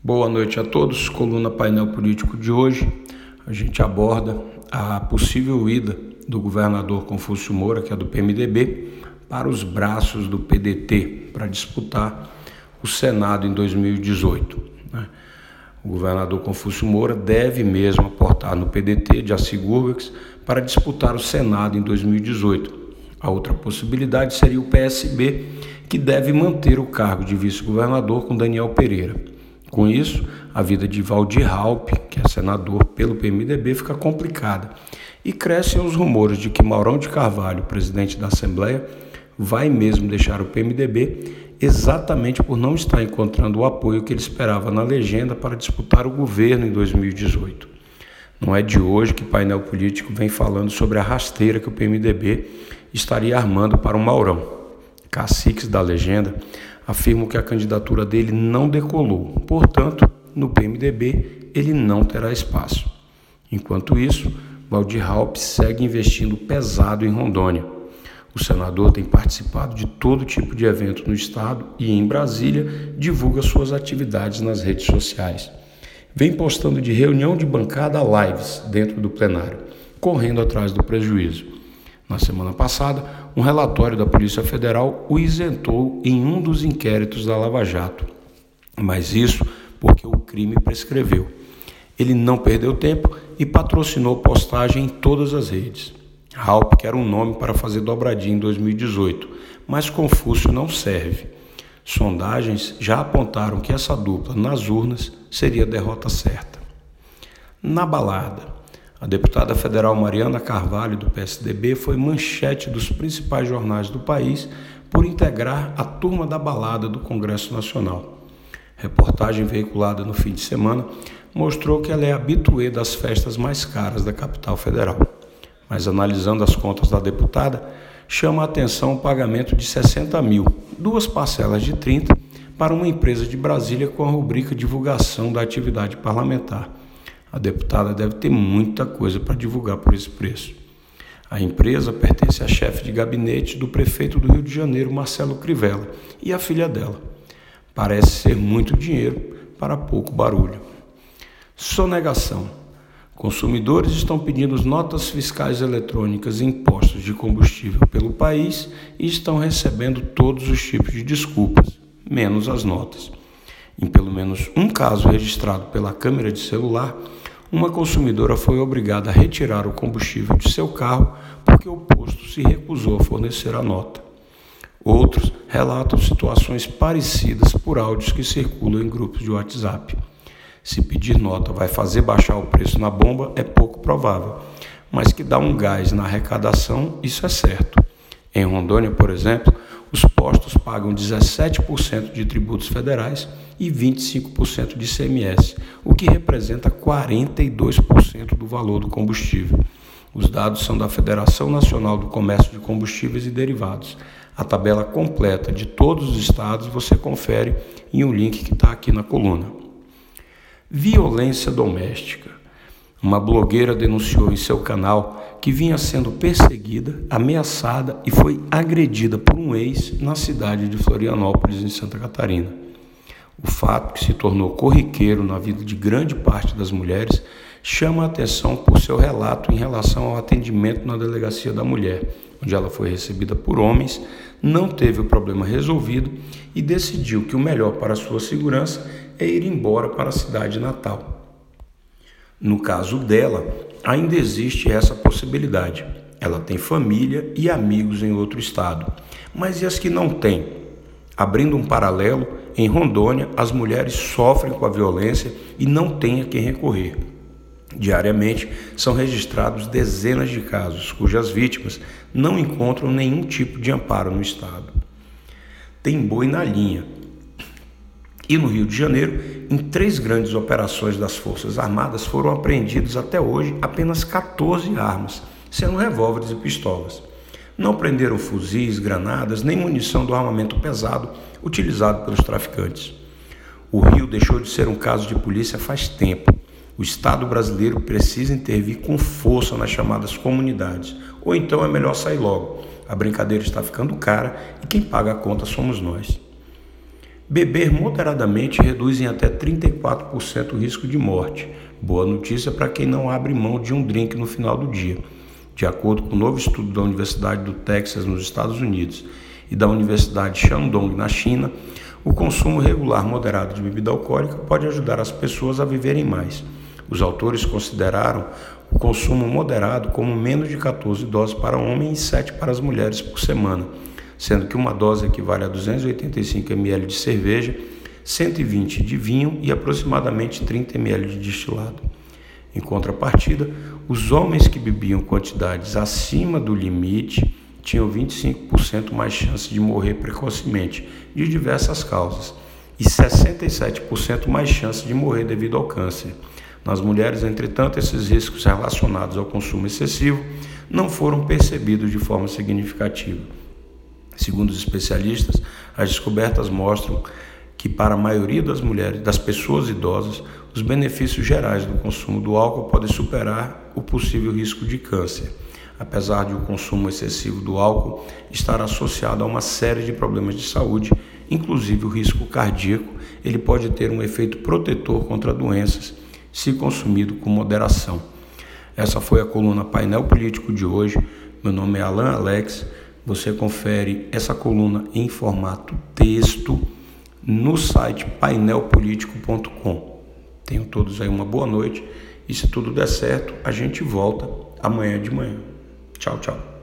Boa noite a todos. Coluna Painel Político de hoje. A gente aborda a possível ida do governador Confúcio Moura, que é do PMDB, para os braços do PDT para disputar o Senado em 2018. Né? O governador Confúcio Moura deve mesmo aportar no PDT de Assegurvex para disputar o Senado em 2018. A outra possibilidade seria o PSB, que deve manter o cargo de vice-governador com Daniel Pereira. Com isso, a vida de Valdir Halpe, que é senador pelo PMDB, fica complicada. E crescem os rumores de que Maurão de Carvalho, presidente da Assembleia, vai mesmo deixar o PMDB exatamente por não estar encontrando o apoio que ele esperava na legenda para disputar o governo em 2018. Não é de hoje que painel político vem falando sobre a rasteira que o PMDB estaria armando para o Maurão. Caciques da legenda afirmam que a candidatura dele não decolou, portanto, no PMDB ele não terá espaço. Enquanto isso, Valdir Halp segue investindo pesado em Rondônia. O senador tem participado de todo tipo de evento no estado e em Brasília divulga suas atividades nas redes sociais. Vem postando de reunião de bancada a lives dentro do plenário, correndo atrás do prejuízo. Na semana passada, um relatório da Polícia Federal o isentou em um dos inquéritos da Lava Jato. Mas isso porque o crime prescreveu. Ele não perdeu tempo e patrocinou postagem em todas as redes. Halp quer um nome para fazer dobradinha em 2018, mas Confúcio não serve. Sondagens já apontaram que essa dupla nas urnas seria a derrota certa. Na balada, a deputada federal Mariana Carvalho, do PSDB, foi manchete dos principais jornais do país por integrar a turma da balada do Congresso Nacional. Reportagem veiculada no fim de semana mostrou que ela é habituê das festas mais caras da capital federal. Mas analisando as contas da deputada, chama a atenção o pagamento de 60 mil, duas parcelas de 30, para uma empresa de Brasília com a rubrica Divulgação da Atividade Parlamentar. A deputada deve ter muita coisa para divulgar por esse preço. A empresa pertence à chefe de gabinete do prefeito do Rio de Janeiro, Marcelo Crivella, e à filha dela. Parece ser muito dinheiro para pouco barulho. Sonegação. Consumidores estão pedindo notas fiscais eletrônicas e impostos de combustível pelo país e estão recebendo todos os tipos de desculpas, menos as notas. Em pelo menos um caso registrado pela câmera de celular, uma consumidora foi obrigada a retirar o combustível de seu carro porque o posto se recusou a fornecer a nota. Outros relatam situações parecidas por áudios que circulam em grupos de WhatsApp. Se pedir nota vai fazer baixar o preço na bomba é pouco provável, mas que dá um gás na arrecadação, isso é certo. Em Rondônia, por exemplo, os postos pagam 17% de tributos federais e 25% de ICMS, o que representa 42% do valor do combustível. Os dados são da Federação Nacional do Comércio de Combustíveis e Derivados. A tabela completa de todos os estados você confere em um link que está aqui na coluna. Violência doméstica. Uma blogueira denunciou em seu canal que vinha sendo perseguida, ameaçada e foi agredida por um ex na cidade de Florianópolis, em Santa Catarina. O fato, que se tornou corriqueiro na vida de grande parte das mulheres, chama a atenção por seu relato em relação ao atendimento na delegacia da mulher, onde ela foi recebida por homens, não teve o problema resolvido e decidiu que o melhor para sua segurança é ir embora para a cidade natal. No caso dela, ainda existe essa possibilidade. Ela tem família e amigos em outro estado. Mas e as que não têm? Abrindo um paralelo, em Rondônia, as mulheres sofrem com a violência e não têm a quem recorrer. Diariamente são registrados dezenas de casos cujas vítimas não encontram nenhum tipo de amparo no Estado. Tem boi na linha, e no Rio de Janeiro, em três grandes operações das Forças Armadas, foram apreendidos até hoje apenas 14 armas, sendo revólveres e pistolas. Não prenderam fuzis, granadas, nem munição do armamento pesado utilizado pelos traficantes. O Rio deixou de ser um caso de polícia faz tempo. O Estado brasileiro precisa intervir com força nas chamadas comunidades, ou então é melhor sair logo. A brincadeira está ficando cara e quem paga a conta somos nós. Beber moderadamente reduz em até 34% o risco de morte. Boa notícia para quem não abre mão de um drink no final do dia. De acordo com um novo estudo da Universidade do Texas, nos Estados Unidos, e da Universidade Shandong, na China, o consumo regular moderado de bebida alcoólica pode ajudar as pessoas a viverem mais. Os autores consideraram o consumo moderado como menos de 14 doses para homens e 7 para as mulheres por semana sendo que uma dose equivale a 285 ml de cerveja, 120 de vinho e aproximadamente 30 ml de destilado. Em contrapartida, os homens que bebiam quantidades acima do limite tinham 25% mais chance de morrer precocemente, de diversas causas, e 67% mais chance de morrer devido ao câncer. Nas mulheres, entretanto, esses riscos relacionados ao consumo excessivo não foram percebidos de forma significativa. Segundo os especialistas, as descobertas mostram que para a maioria das mulheres, das pessoas idosas, os benefícios gerais do consumo do álcool podem superar o possível risco de câncer. Apesar de o consumo excessivo do álcool estar associado a uma série de problemas de saúde, inclusive o risco cardíaco, ele pode ter um efeito protetor contra doenças se consumido com moderação. Essa foi a coluna Painel Político de hoje. Meu nome é Alan Alex. Você confere essa coluna em formato texto no site painelpolitico.com. Tenham todos aí uma boa noite e se tudo der certo, a gente volta amanhã de manhã. Tchau, tchau.